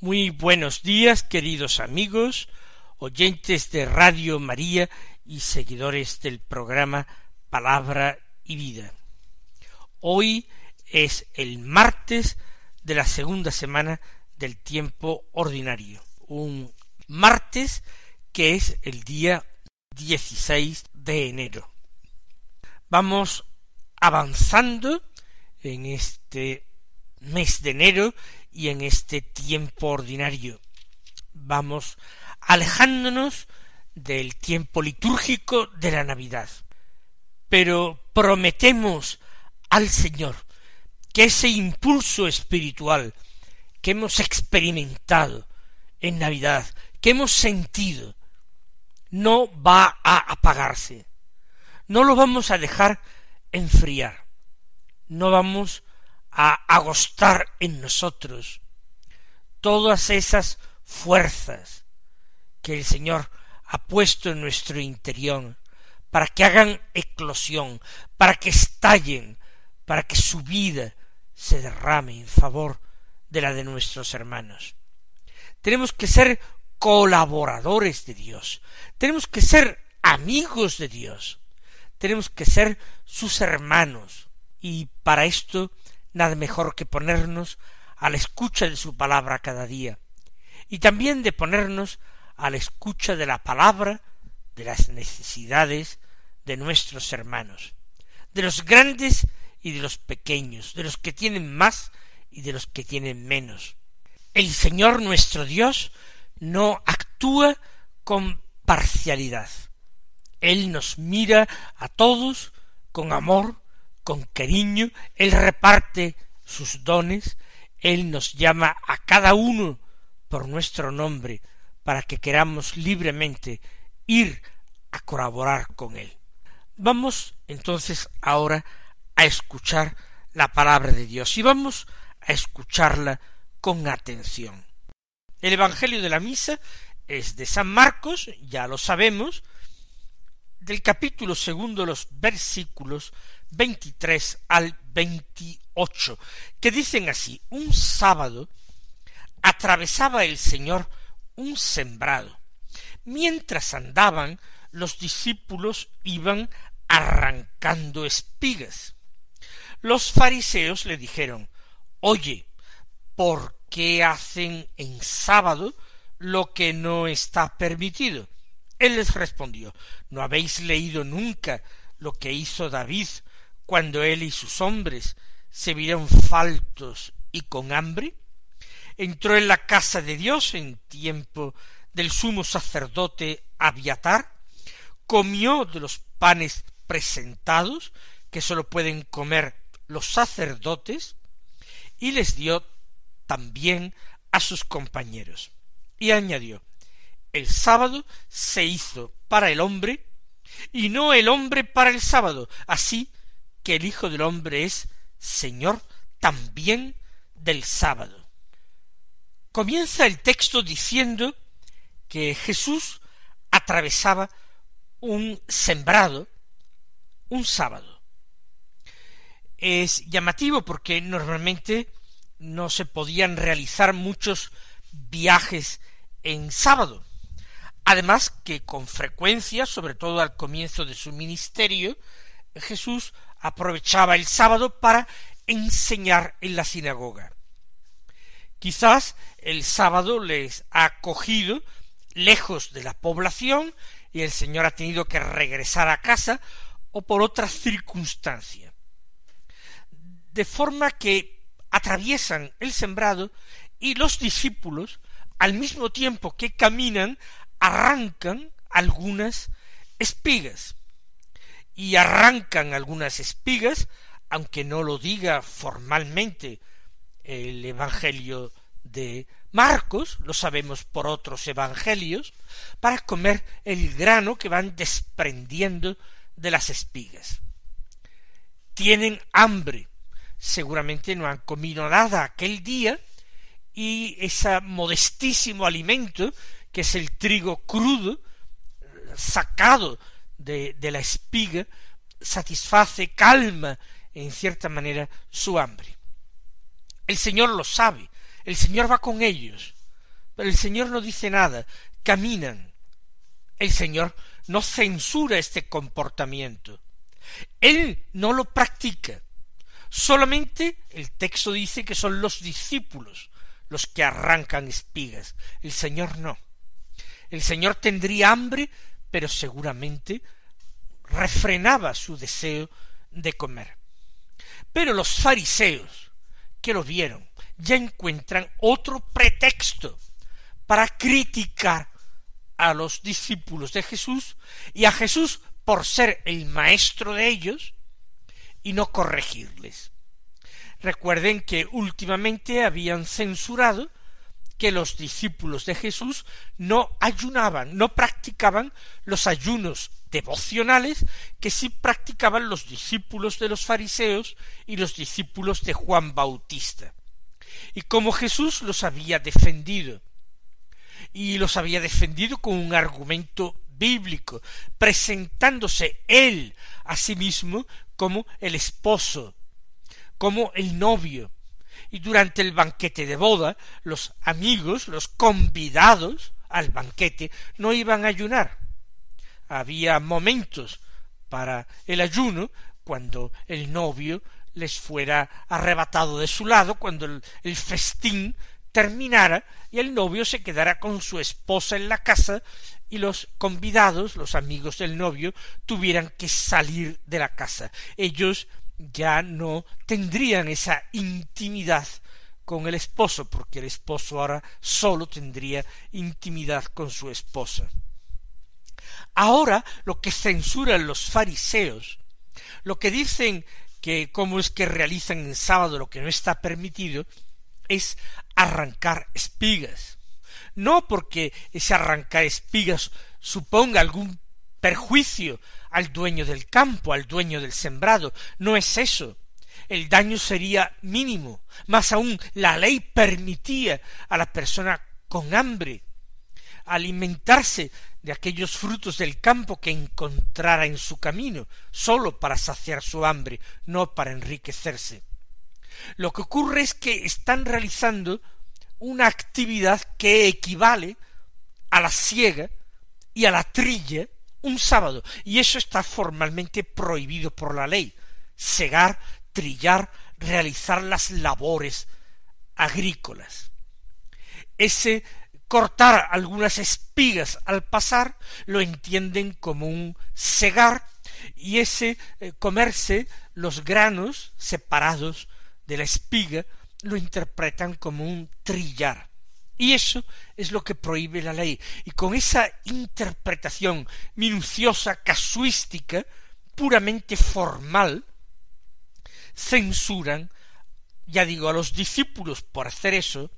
Muy buenos días, queridos amigos, oyentes de Radio María y seguidores del programa Palabra y Vida. Hoy es el martes de la segunda semana del tiempo ordinario, un martes que es el día 16 de enero. Vamos avanzando en este mes de enero y en este tiempo ordinario. Vamos alejándonos del tiempo litúrgico de la Navidad. Pero prometemos al Señor que ese impulso espiritual que hemos experimentado en Navidad, que hemos sentido, no va a apagarse. No lo vamos a dejar enfriar. No vamos a agostar en nosotros todas esas fuerzas que el Señor ha puesto en nuestro interior para que hagan eclosión, para que estallen, para que su vida se derrame en favor de la de nuestros hermanos. Tenemos que ser colaboradores de Dios, tenemos que ser amigos de Dios, tenemos que ser sus hermanos, y para esto nada mejor que ponernos a la escucha de su palabra cada día, y también de ponernos a la escucha de la palabra de las necesidades de nuestros hermanos, de los grandes y de los pequeños, de los que tienen más y de los que tienen menos. El Señor nuestro Dios no actúa con parcialidad. Él nos mira a todos con amor, con cariño, Él reparte sus dones, Él nos llama a cada uno por nuestro nombre para que queramos libremente ir a colaborar con Él. Vamos entonces ahora a escuchar la palabra de Dios y vamos a escucharla con atención. El Evangelio de la Misa es de San Marcos, ya lo sabemos, del capítulo segundo los versículos 23 al 28, que dicen así, un sábado atravesaba el Señor un sembrado. Mientras andaban, los discípulos iban arrancando espigas. Los fariseos le dijeron, Oye, ¿por qué hacen en sábado lo que no está permitido? Él les respondió, ¿no habéis leído nunca lo que hizo David cuando él y sus hombres se vieron faltos y con hambre? Entró en la casa de Dios en tiempo del sumo sacerdote Abiatar, comió de los panes presentados, que sólo pueden comer los sacerdotes, y les dio también a sus compañeros. Y añadió, el sábado se hizo para el hombre, y no el hombre para el sábado, así que el Hijo del Hombre es Señor también del sábado. Comienza el texto diciendo que Jesús atravesaba un sembrado un sábado. Es llamativo porque normalmente no se podían realizar muchos viajes en sábado. Además que con frecuencia, sobre todo al comienzo de su ministerio, Jesús aprovechaba el sábado para enseñar en la sinagoga. Quizás el sábado les ha cogido lejos de la población y el Señor ha tenido que regresar a casa o por otra circunstancia. De forma que atraviesan el sembrado y los discípulos, al mismo tiempo que caminan, arrancan algunas espigas y arrancan algunas espigas, aunque no lo diga formalmente el Evangelio de Marcos, lo sabemos por otros evangelios, para comer el grano que van desprendiendo de las espigas. Tienen hambre, seguramente no han comido nada aquel día, y ese modestísimo alimento, que es el trigo crudo, sacado de, de la espiga, satisface, calma, en cierta manera, su hambre. El Señor lo sabe, el Señor va con ellos, pero el Señor no dice nada, caminan. El Señor no censura este comportamiento. Él no lo practica. Solamente el texto dice que son los discípulos los que arrancan espigas. El Señor no. El Señor tendría hambre, pero seguramente refrenaba su deseo de comer. Pero los fariseos, que lo vieron, ya encuentran otro pretexto para criticar a los discípulos de Jesús y a Jesús por ser el maestro de ellos y no corregirles. Recuerden que últimamente habían censurado que los discípulos de Jesús no ayunaban, no practicaban los ayunos devocionales que sí practicaban los discípulos de los fariseos y los discípulos de Juan Bautista. Y como Jesús los había defendido, y los había defendido con un argumento bíblico, presentándose él a sí mismo como el esposo, como el novio, y durante el banquete de boda los amigos, los convidados al banquete, no iban a ayunar. Había momentos para el ayuno cuando el novio les fuera arrebatado de su lado, cuando el, festín terminara y el novio se quedara con su esposa en la casa y los convidados, los amigos del novio, tuvieran que salir de la casa. Ellos ya no tendrían esa intimidad con el esposo, porque el esposo ahora sólo tendría intimidad con su esposa. Ahora lo que censuran los fariseos, lo que dicen que cómo es que realizan en sábado lo que no está permitido, es arrancar espigas. No porque ese arrancar espigas suponga algún perjuicio al dueño del campo, al dueño del sembrado. No es eso. El daño sería mínimo. Más aún, la ley permitía a la persona con hambre alimentarse de aquellos frutos del campo que encontrara en su camino, sólo para saciar su hambre, no para enriquecerse. Lo que ocurre es que están realizando una actividad que equivale a la siega y a la trilla un sábado, y eso está formalmente prohibido por la ley. Segar, trillar, realizar las labores agrícolas. Ese cortar algunas espigas al pasar lo entienden como un segar y ese eh, comerse los granos separados de la espiga lo interpretan como un trillar. Y eso es lo que prohíbe la ley. Y con esa interpretación minuciosa, casuística, puramente formal, censuran, ya digo, a los discípulos por hacer eso,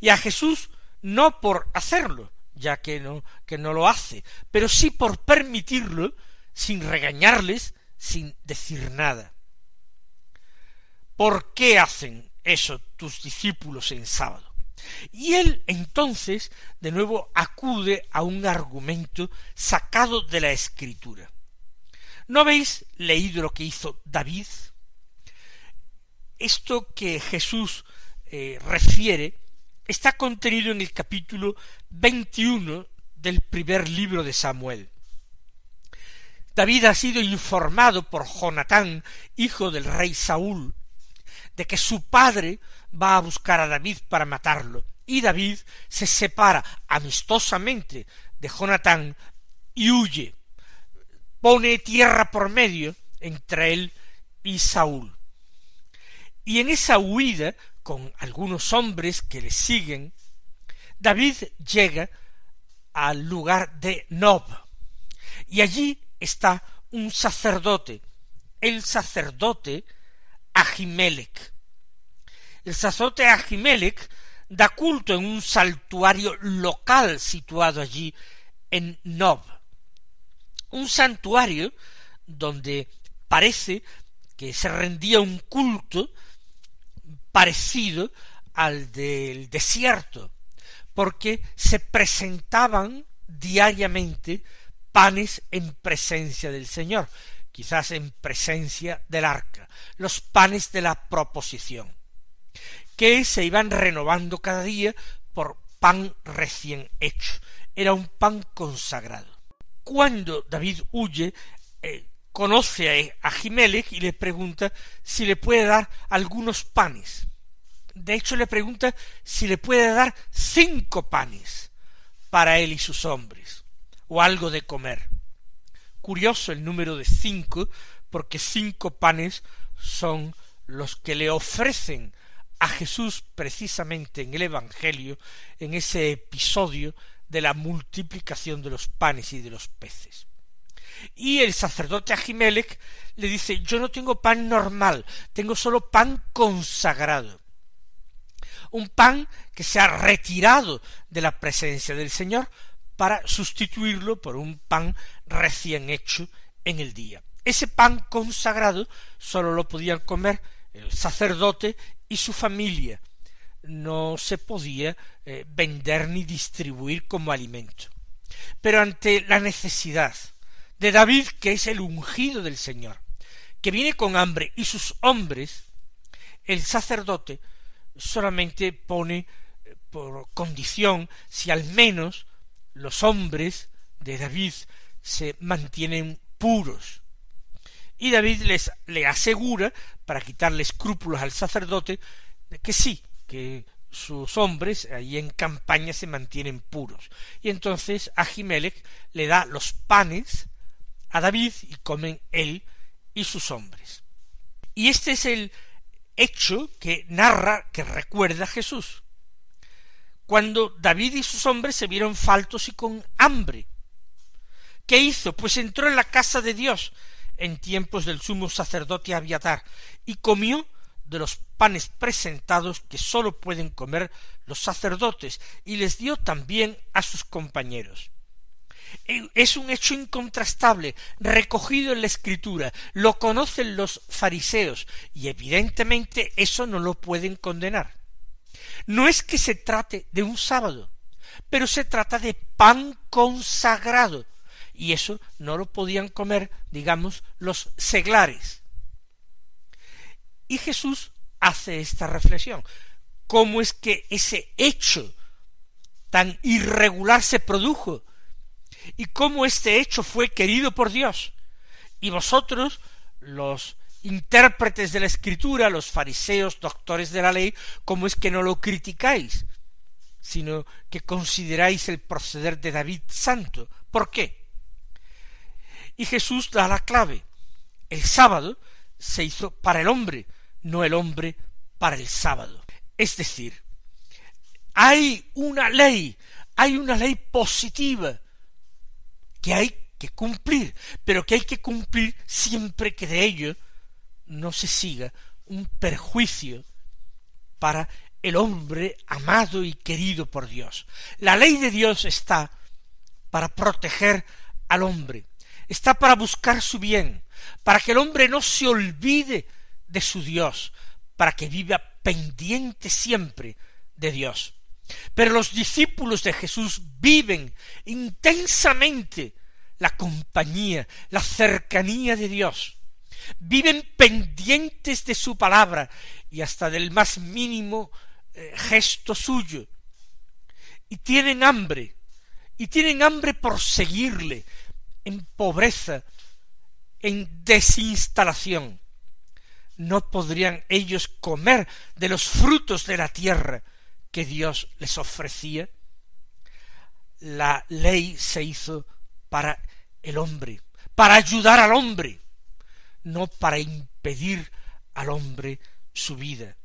y a Jesús no por hacerlo, ya que no, que no lo hace, pero sí por permitirlo, sin regañarles, sin decir nada. ¿Por qué hacen eso tus discípulos en sábado? Y él entonces de nuevo acude a un argumento sacado de la escritura. ¿No habéis leído lo que hizo David? Esto que Jesús eh, refiere está contenido en el capítulo 21 del primer libro de Samuel. David ha sido informado por Jonatán, hijo del rey Saúl, de que su padre va a buscar a David para matarlo, y David se separa amistosamente de Jonatán y huye, pone tierra por medio entre él y Saúl. Y en esa huida, con algunos hombres que le siguen, David llega al lugar de Nob, y allí está un sacerdote, el sacerdote Ahimelech. El sacerdote Ahimelech da culto en un santuario local situado allí en Nob. Un santuario donde parece que se rendía un culto parecido al del desierto, porque se presentaban diariamente panes en presencia del Señor, quizás en presencia del arca, los panes de la proposición, que se iban renovando cada día por pan recién hecho. Era un pan consagrado. Cuando David huye, eh, conoce a Jimelech y le pregunta si le puede dar algunos panes. De hecho, le pregunta si le puede dar cinco panes para él y sus hombres, o algo de comer. Curioso el número de cinco, porque cinco panes son los que le ofrecen a Jesús precisamente en el Evangelio, en ese episodio de la multiplicación de los panes y de los peces. Y el sacerdote Ahimelech le dice, yo no tengo pan normal, tengo solo pan consagrado. Un pan que se ha retirado de la presencia del Señor para sustituirlo por un pan recién hecho en el día. Ese pan consagrado sólo lo podían comer el sacerdote y su familia. No se podía eh, vender ni distribuir como alimento. Pero ante la necesidad de David, que es el ungido del Señor, que viene con hambre, y sus hombres, el sacerdote solamente pone eh, por condición si al menos los hombres de David se mantienen puros. Y David les le asegura, para quitarle escrúpulos al sacerdote, que sí, que sus hombres ahí en campaña se mantienen puros. Y entonces Ahimelech le da los panes a David y comen él y sus hombres. Y este es el hecho que narra, que recuerda Jesús. Cuando David y sus hombres se vieron faltos y con hambre. ¿Qué hizo? Pues entró en la casa de Dios en tiempos del sumo sacerdote Abiatar y comió de los panes presentados que sólo pueden comer los sacerdotes y les dio también a sus compañeros. Eh, es un hecho incontrastable, recogido en la escritura, lo conocen los fariseos, y evidentemente eso no lo pueden condenar. No es que se trate de un sábado, pero se trata de pan consagrado, y eso no lo podían comer, digamos, los seglares. Y Jesús hace esta reflexión. ¿Cómo es que ese hecho tan irregular se produjo y cómo este hecho fue querido por Dios. Y vosotros, los intérpretes de la escritura, los fariseos, doctores de la ley, cómo es que no lo criticáis, sino que consideráis el proceder de David santo. ¿Por qué? Y Jesús da la clave. El sábado se hizo para el hombre, no el hombre para el sábado. Es decir, hay una ley, hay una ley positiva que hay que cumplir, pero que hay que cumplir siempre que de ello no se siga un perjuicio para el hombre amado y querido por Dios. La ley de Dios está para proteger al hombre, está para buscar su bien, para que el hombre no se olvide de su Dios, para que viva pendiente siempre de Dios. Pero los discípulos de Jesús viven intensamente la compañía, la cercanía de Dios. Viven pendientes de su palabra y hasta del más mínimo eh, gesto suyo. Y tienen hambre, y tienen hambre por seguirle en pobreza, en desinstalación. No podrían ellos comer de los frutos de la tierra que Dios les ofrecía, la ley se hizo para el hombre, para ayudar al hombre, no para impedir al hombre su vida.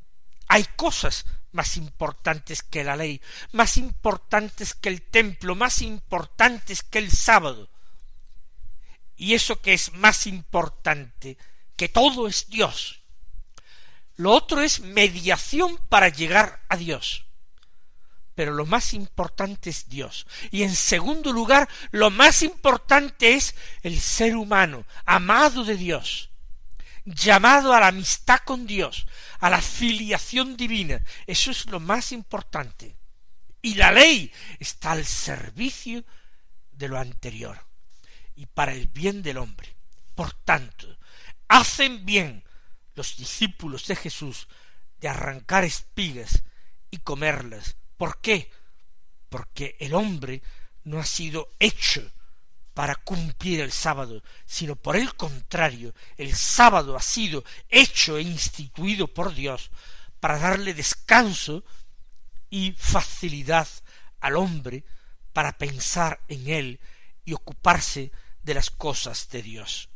Hay cosas más importantes que la ley, más importantes que el templo, más importantes que el sábado. Y eso que es más importante que todo es Dios. Lo otro es mediación para llegar a Dios pero lo más importante es Dios. Y en segundo lugar, lo más importante es el ser humano, amado de Dios, llamado a la amistad con Dios, a la filiación divina. Eso es lo más importante. Y la ley está al servicio de lo anterior y para el bien del hombre. Por tanto, hacen bien los discípulos de Jesús de arrancar espigas y comerlas. ¿Por qué? Porque el hombre no ha sido hecho para cumplir el sábado, sino por el contrario, el sábado ha sido hecho e instituido por Dios para darle descanso y facilidad al hombre para pensar en él y ocuparse de las cosas de Dios.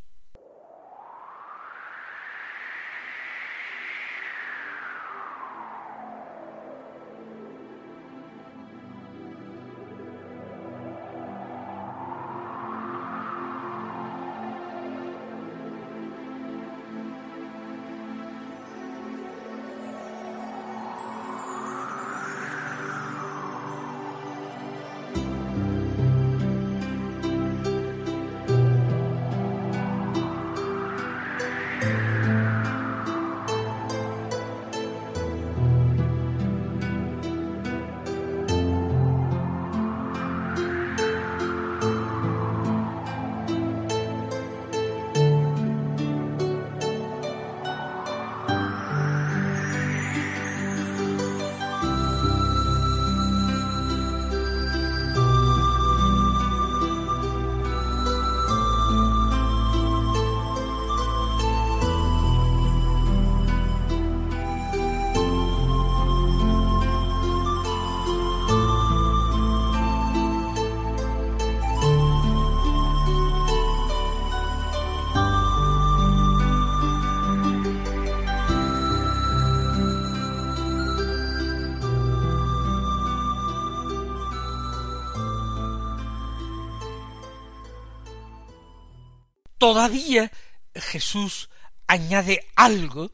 Todavía Jesús añade algo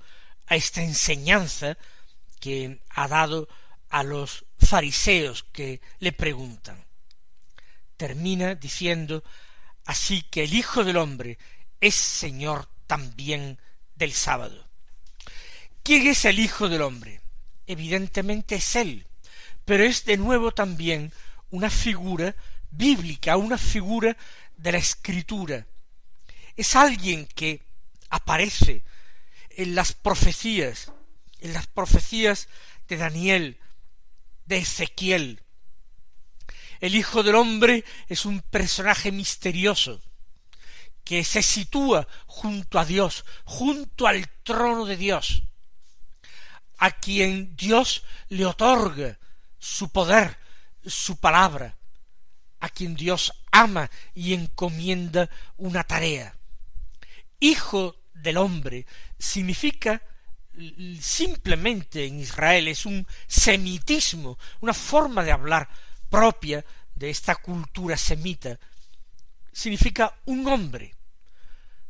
a esta enseñanza que ha dado a los fariseos que le preguntan. Termina diciendo así que el Hijo del Hombre es Señor también del sábado. ¿Quién es el Hijo del Hombre? Evidentemente es Él, pero es de nuevo también una figura bíblica, una figura de la Escritura, es alguien que aparece en las profecías, en las profecías de Daniel, de Ezequiel. El Hijo del Hombre es un personaje misterioso que se sitúa junto a Dios, junto al trono de Dios, a quien Dios le otorga su poder, su palabra, a quien Dios ama y encomienda una tarea hijo del hombre significa simplemente en Israel es un semitismo, una forma de hablar propia de esta cultura semita, significa un hombre.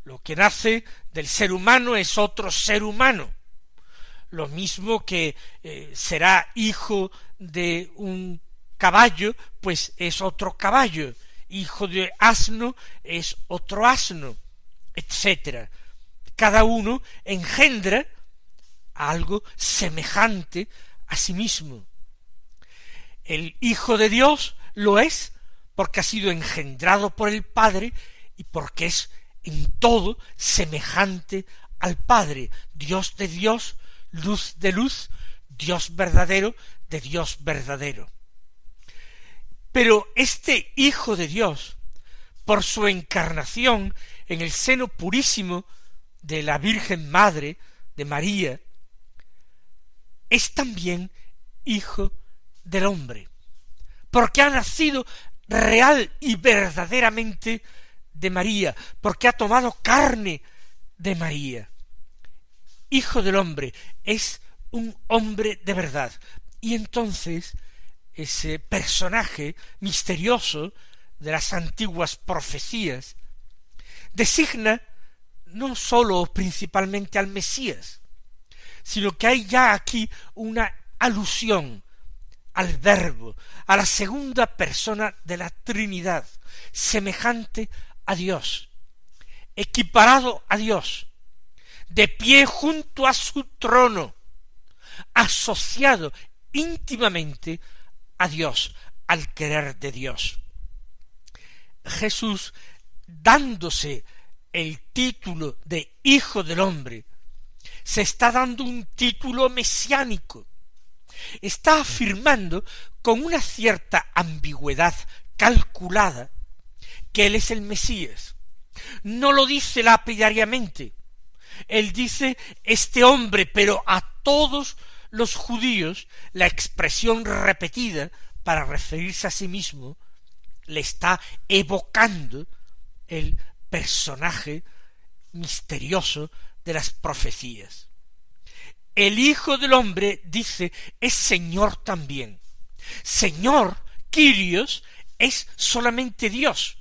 Lo que nace del ser humano es otro ser humano. Lo mismo que eh, será hijo de un caballo, pues es otro caballo. Hijo de asno es otro asno etcétera. Cada uno engendra algo semejante a sí mismo. El Hijo de Dios lo es porque ha sido engendrado por el Padre y porque es en todo semejante al Padre, Dios de Dios, luz de luz, Dios verdadero de Dios verdadero. Pero este Hijo de Dios, por su encarnación en el seno purísimo de la Virgen Madre de María, es también hijo del hombre, porque ha nacido real y verdaderamente de María, porque ha tomado carne de María. Hijo del hombre es un hombre de verdad. Y entonces ese personaje misterioso de las antiguas profecías designa no sólo principalmente al Mesías, sino que hay ya aquí una alusión al Verbo, a la segunda persona de la Trinidad, semejante a Dios, equiparado a Dios, de pie junto a su trono, asociado íntimamente a Dios, al querer de Dios. Jesús, dándose el título de Hijo del Hombre, se está dando un título mesiánico. Está afirmando con una cierta ambigüedad calculada que Él es el Mesías. No lo dice lapidariamente. Él dice este hombre, pero a todos los judíos la expresión repetida para referirse a sí mismo le está evocando el personaje misterioso de las profecías. El Hijo del Hombre, dice, es Señor también. Señor, Quirios, es solamente Dios.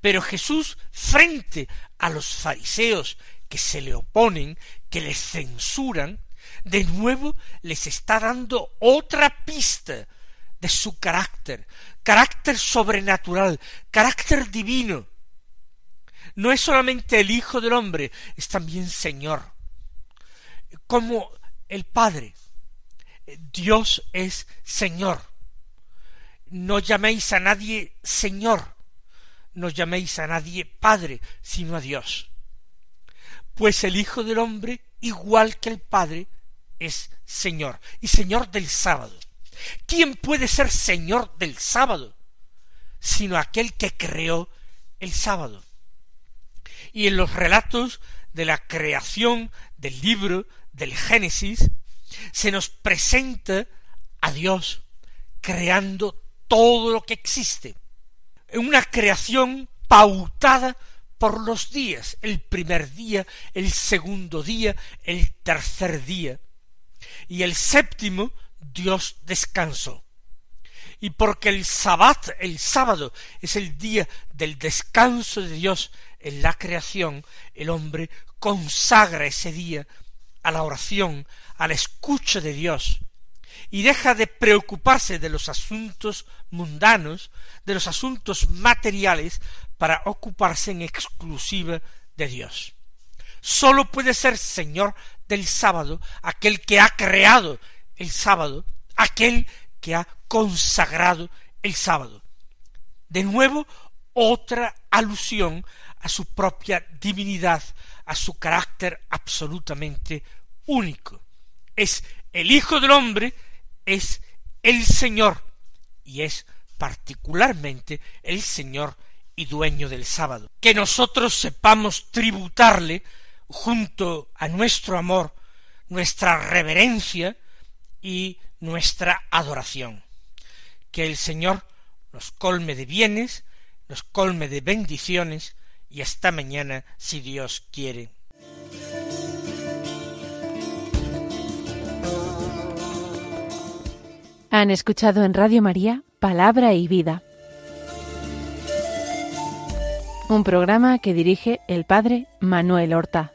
Pero Jesús, frente a los fariseos que se le oponen, que le censuran, de nuevo les está dando otra pista de su carácter, carácter sobrenatural, carácter divino. No es solamente el Hijo del Hombre, es también Señor. Como el Padre, Dios es Señor. No llaméis a nadie Señor, no llaméis a nadie Padre, sino a Dios. Pues el Hijo del Hombre, igual que el Padre, es Señor, y Señor del sábado. ¿Quién puede ser Señor del sábado? sino aquel que creó el sábado. Y en los relatos de la creación del libro del Génesis, se nos presenta a Dios creando todo lo que existe. Una creación pautada por los días, el primer día, el segundo día, el tercer día, y el séptimo Dios descansó. Y porque el sabbat, el sábado, es el día del descanso de Dios en la creación, el hombre consagra ese día a la oración, a la escucha de Dios, y deja de preocuparse de los asuntos mundanos, de los asuntos materiales, para ocuparse en exclusiva de Dios. Sólo puede ser Señor del sábado aquel que ha creado el sábado, aquel que ha consagrado el sábado. De nuevo, otra alusión a su propia divinidad, a su carácter absolutamente único. Es el Hijo del Hombre, es el Señor, y es particularmente el Señor y dueño del sábado. Que nosotros sepamos tributarle, junto a nuestro amor, nuestra reverencia, y nuestra adoración. Que el Señor nos colme de bienes, nos colme de bendiciones, y hasta mañana, si Dios quiere. Han escuchado en Radio María Palabra y Vida, un programa que dirige el Padre Manuel Horta.